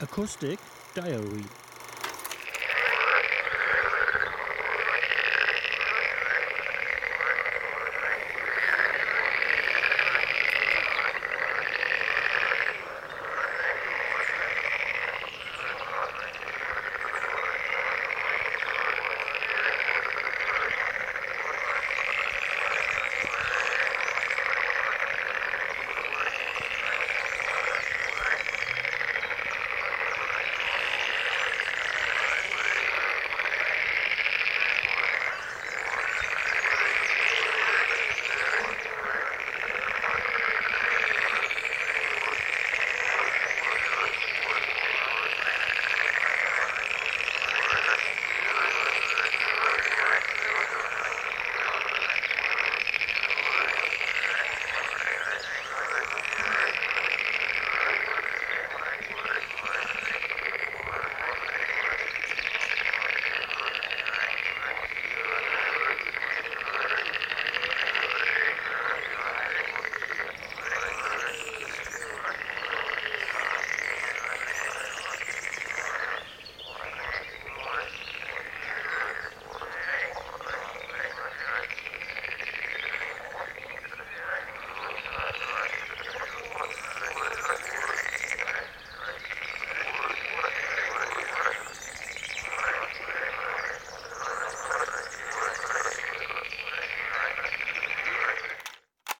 Acoustic Diary.